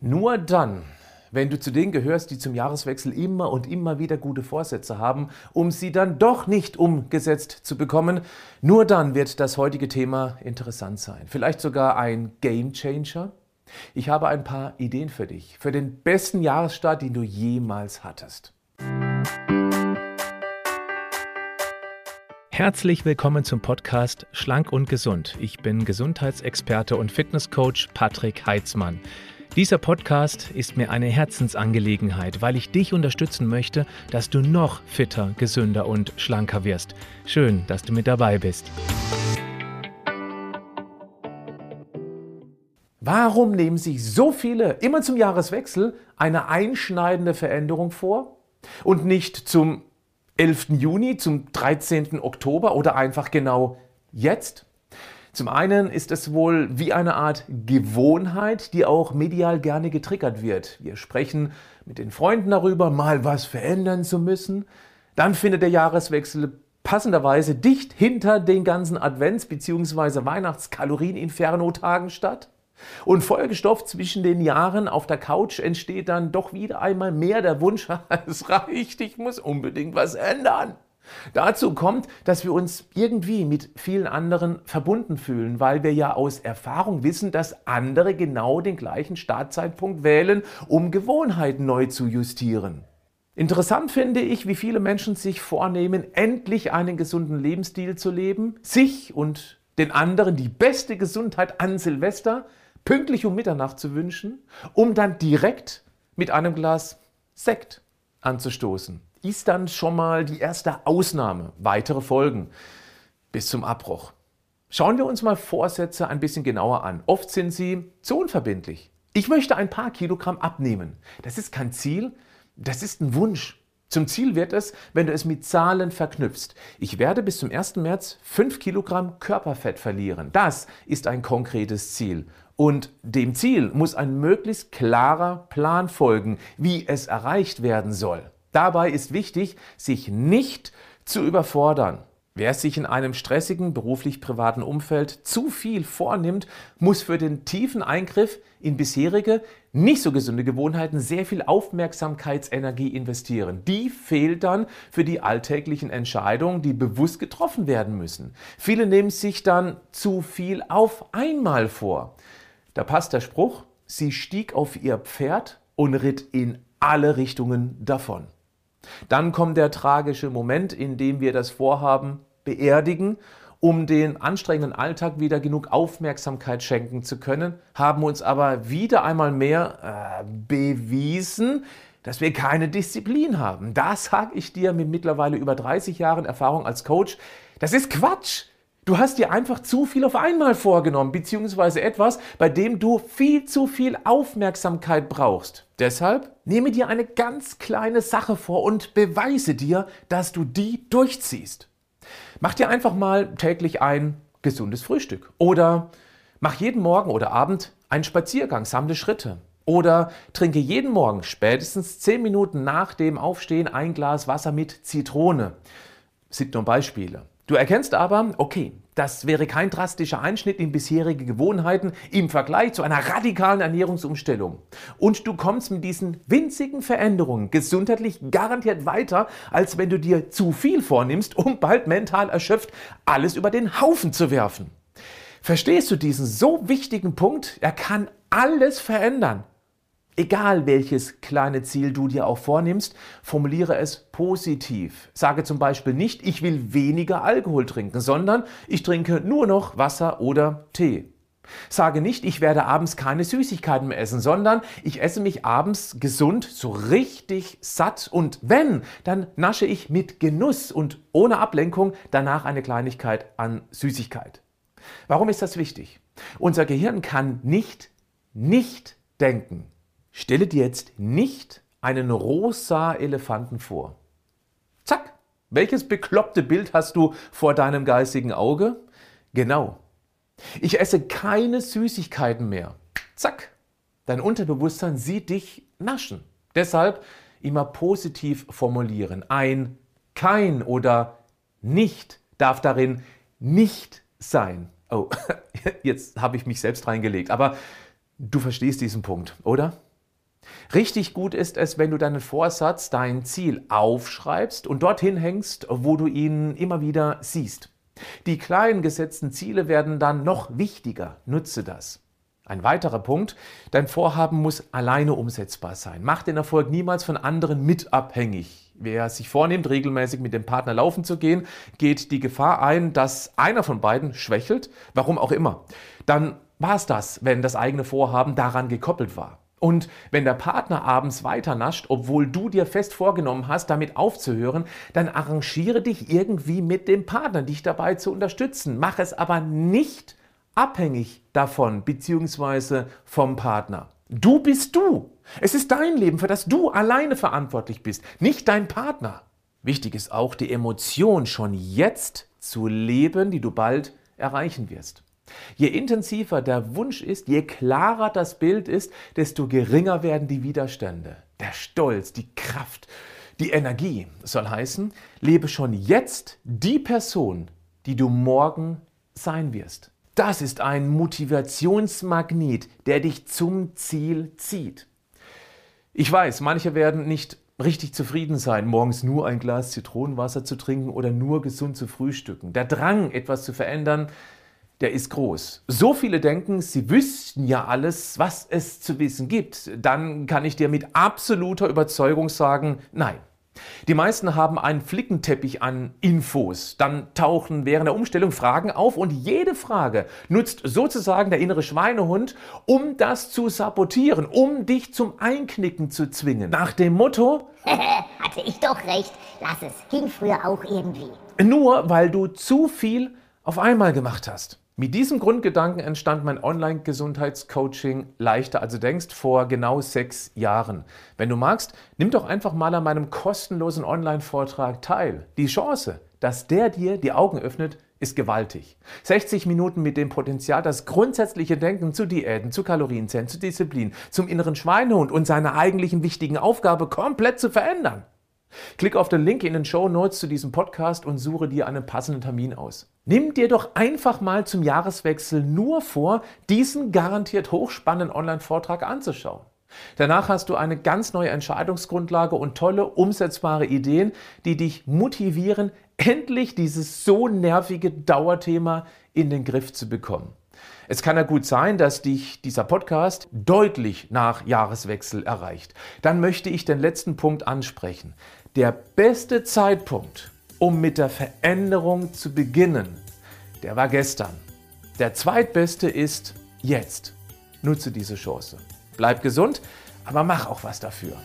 Nur dann, wenn du zu denen gehörst, die zum Jahreswechsel immer und immer wieder gute Vorsätze haben, um sie dann doch nicht umgesetzt zu bekommen, nur dann wird das heutige Thema interessant sein. Vielleicht sogar ein Game Changer. Ich habe ein paar Ideen für dich, für den besten Jahresstart, den du jemals hattest. Herzlich willkommen zum Podcast Schlank und Gesund. Ich bin Gesundheitsexperte und Fitnesscoach Patrick Heitzmann. Dieser Podcast ist mir eine Herzensangelegenheit, weil ich dich unterstützen möchte, dass du noch fitter, gesünder und schlanker wirst. Schön, dass du mit dabei bist. Warum nehmen sich so viele immer zum Jahreswechsel eine einschneidende Veränderung vor und nicht zum 11. Juni, zum 13. Oktober oder einfach genau jetzt? Zum einen ist es wohl wie eine Art Gewohnheit, die auch medial gerne getriggert wird. Wir sprechen mit den Freunden darüber, mal was verändern zu müssen. Dann findet der Jahreswechsel passenderweise dicht hinter den ganzen Advents- bzw. Weihnachtskalorien-Inferno-Tagen statt. Und Folgestoff zwischen den Jahren auf der Couch entsteht dann doch wieder einmal mehr der Wunsch, es reicht, ich muss unbedingt was ändern. Dazu kommt, dass wir uns irgendwie mit vielen anderen verbunden fühlen, weil wir ja aus Erfahrung wissen, dass andere genau den gleichen Startzeitpunkt wählen, um Gewohnheiten neu zu justieren. Interessant finde ich, wie viele Menschen sich vornehmen, endlich einen gesunden Lebensstil zu leben, sich und den anderen die beste Gesundheit an Silvester pünktlich um Mitternacht zu wünschen, um dann direkt mit einem Glas Sekt anzustoßen ist dann schon mal die erste Ausnahme. Weitere Folgen bis zum Abbruch. Schauen wir uns mal Vorsätze ein bisschen genauer an. Oft sind sie zu unverbindlich. Ich möchte ein paar Kilogramm abnehmen. Das ist kein Ziel, das ist ein Wunsch. Zum Ziel wird es, wenn du es mit Zahlen verknüpfst. Ich werde bis zum 1. März 5 Kilogramm Körperfett verlieren. Das ist ein konkretes Ziel. Und dem Ziel muss ein möglichst klarer Plan folgen, wie es erreicht werden soll. Dabei ist wichtig, sich nicht zu überfordern. Wer sich in einem stressigen beruflich-privaten Umfeld zu viel vornimmt, muss für den tiefen Eingriff in bisherige, nicht so gesunde Gewohnheiten sehr viel Aufmerksamkeitsenergie investieren. Die fehlt dann für die alltäglichen Entscheidungen, die bewusst getroffen werden müssen. Viele nehmen sich dann zu viel auf einmal vor. Da passt der Spruch, sie stieg auf ihr Pferd und ritt in alle Richtungen davon. Dann kommt der tragische Moment, in dem wir das Vorhaben beerdigen, um den anstrengenden Alltag wieder genug Aufmerksamkeit schenken zu können, haben uns aber wieder einmal mehr äh, bewiesen, dass wir keine Disziplin haben. Das sage ich dir mit mittlerweile über 30 Jahren Erfahrung als Coach. Das ist Quatsch. Du hast dir einfach zu viel auf einmal vorgenommen, beziehungsweise etwas, bei dem du viel zu viel Aufmerksamkeit brauchst. Deshalb nehme dir eine ganz kleine Sache vor und beweise dir, dass du die durchziehst. Mach dir einfach mal täglich ein gesundes Frühstück oder mach jeden Morgen oder Abend einen Spaziergang, sammle Schritte. Oder trinke jeden Morgen spätestens 10 Minuten nach dem Aufstehen ein Glas Wasser mit Zitrone. Sind nur Beispiele. Du erkennst aber, okay, das wäre kein drastischer Einschnitt in bisherige Gewohnheiten im Vergleich zu einer radikalen Ernährungsumstellung. Und du kommst mit diesen winzigen Veränderungen gesundheitlich garantiert weiter, als wenn du dir zu viel vornimmst, um bald mental erschöpft alles über den Haufen zu werfen. Verstehst du diesen so wichtigen Punkt? Er kann alles verändern. Egal welches kleine Ziel du dir auch vornimmst, formuliere es positiv. Sage zum Beispiel nicht, ich will weniger Alkohol trinken, sondern ich trinke nur noch Wasser oder Tee. Sage nicht, ich werde abends keine Süßigkeiten mehr essen, sondern ich esse mich abends gesund, so richtig satt und wenn, dann nasche ich mit Genuss und ohne Ablenkung danach eine Kleinigkeit an Süßigkeit. Warum ist das wichtig? Unser Gehirn kann nicht nicht denken. Stelle dir jetzt nicht einen rosa Elefanten vor. Zack! Welches bekloppte Bild hast du vor deinem geistigen Auge? Genau. Ich esse keine Süßigkeiten mehr. Zack! Dein Unterbewusstsein sieht dich naschen. Deshalb immer positiv formulieren. Ein kein oder nicht darf darin nicht sein. Oh, jetzt habe ich mich selbst reingelegt. Aber du verstehst diesen Punkt, oder? Richtig gut ist es, wenn du deinen Vorsatz, dein Ziel aufschreibst und dorthin hängst, wo du ihn immer wieder siehst. Die kleinen gesetzten Ziele werden dann noch wichtiger. Nutze das. Ein weiterer Punkt, dein Vorhaben muss alleine umsetzbar sein. Mach den Erfolg niemals von anderen mit abhängig. Wer sich vornimmt, regelmäßig mit dem Partner laufen zu gehen, geht die Gefahr ein, dass einer von beiden schwächelt, warum auch immer. Dann war es das, wenn das eigene Vorhaben daran gekoppelt war. Und wenn der Partner abends weiter nascht, obwohl du dir fest vorgenommen hast, damit aufzuhören, dann arrangiere dich irgendwie mit dem Partner, dich dabei zu unterstützen. Mach es aber nicht abhängig davon bzw. vom Partner. Du bist du. Es ist dein Leben, für das du alleine verantwortlich bist, nicht dein Partner. Wichtig ist auch, die Emotion schon jetzt zu leben, die du bald erreichen wirst. Je intensiver der Wunsch ist, je klarer das Bild ist, desto geringer werden die Widerstände. Der Stolz, die Kraft, die Energie soll heißen, lebe schon jetzt die Person, die du morgen sein wirst. Das ist ein Motivationsmagnet, der dich zum Ziel zieht. Ich weiß, manche werden nicht richtig zufrieden sein, morgens nur ein Glas Zitronenwasser zu trinken oder nur gesund zu frühstücken. Der Drang, etwas zu verändern, der ist groß. So viele denken, sie wüssten ja alles, was es zu wissen gibt. Dann kann ich dir mit absoluter Überzeugung sagen, nein. Die meisten haben einen Flickenteppich an Infos. Dann tauchen während der Umstellung Fragen auf und jede Frage nutzt sozusagen der innere Schweinehund, um das zu sabotieren, um dich zum Einknicken zu zwingen. Nach dem Motto, hatte ich doch recht, lass es, ging früher auch irgendwie. Nur weil du zu viel auf einmal gemacht hast. Mit diesem Grundgedanken entstand mein Online-Gesundheitscoaching leichter als du denkst vor genau sechs Jahren. Wenn du magst, nimm doch einfach mal an meinem kostenlosen Online-Vortrag teil. Die Chance, dass der dir die Augen öffnet, ist gewaltig. 60 Minuten mit dem Potenzial, das grundsätzliche Denken zu Diäten, zu Kalorienzellen, zu Disziplin, zum inneren Schweinehund und seiner eigentlichen wichtigen Aufgabe komplett zu verändern. Klick auf den Link in den Show Notes zu diesem Podcast und suche dir einen passenden Termin aus. Nimm dir doch einfach mal zum Jahreswechsel nur vor, diesen garantiert hochspannenden Online-Vortrag anzuschauen. Danach hast du eine ganz neue Entscheidungsgrundlage und tolle umsetzbare Ideen, die dich motivieren, endlich dieses so nervige Dauerthema in den Griff zu bekommen. Es kann ja gut sein, dass dich dieser Podcast deutlich nach Jahreswechsel erreicht. Dann möchte ich den letzten Punkt ansprechen. Der beste Zeitpunkt, um mit der Veränderung zu beginnen, der war gestern. Der zweitbeste ist jetzt. Nutze diese Chance. Bleib gesund, aber mach auch was dafür.